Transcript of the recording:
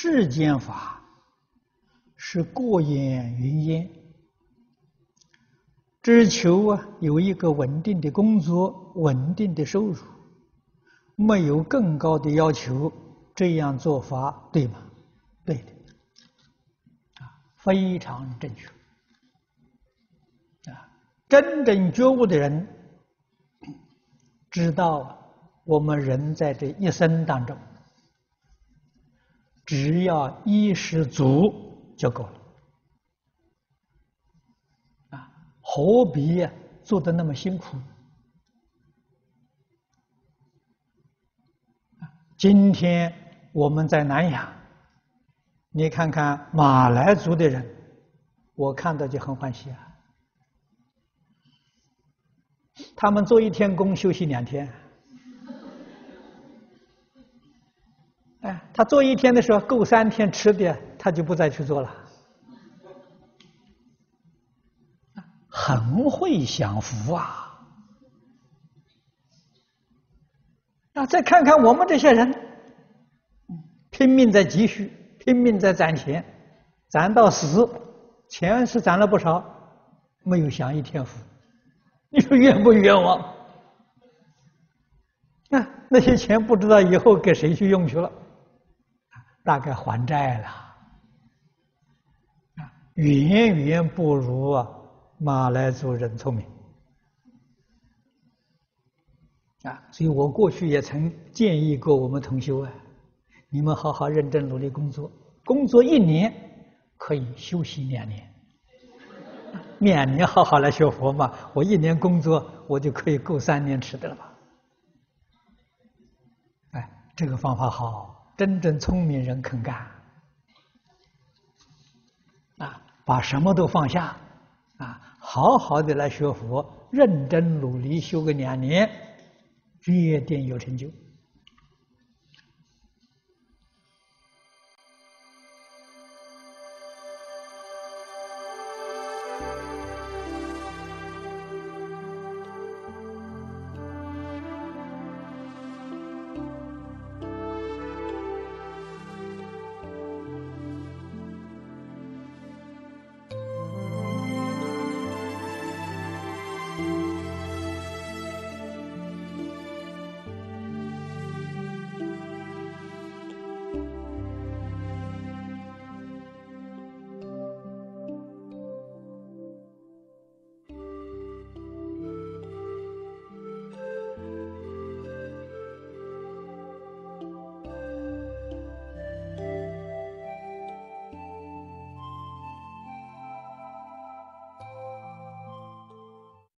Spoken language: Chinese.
世间法是过眼云烟，只求啊有一个稳定的工作、稳定的收入，没有更高的要求，这样做法对吗？对的，啊，非常正确。啊，真正觉悟的人知道。我们人在这一生当中，只要衣食足就够了，啊，何必做的那么辛苦？今天我们在南洋，你看看马来族的人，我看到就很欢喜啊，他们做一天工休息两天。哎，他做一天的时候够三天吃的，他就不再去做了。很会享福啊！啊，再看看我们这些人，拼命在积蓄，拼命在攒钱，攒到死，钱是攒了不少，没有享一天福，你说冤不冤枉？那那些钱不知道以后给谁去用去了。大概还债了，啊，远远不如啊马来族人聪明，啊，所以我过去也曾建议过我们同修啊，你们好好认真努力工作，工作一年可以休息两年，两年好好来学佛嘛，我一年工作我就可以够三年吃的了吧？哎，这个方法好。真正聪明人肯干，啊，把什么都放下，啊，好好的来学佛，认真努力修个两年，决定有成就。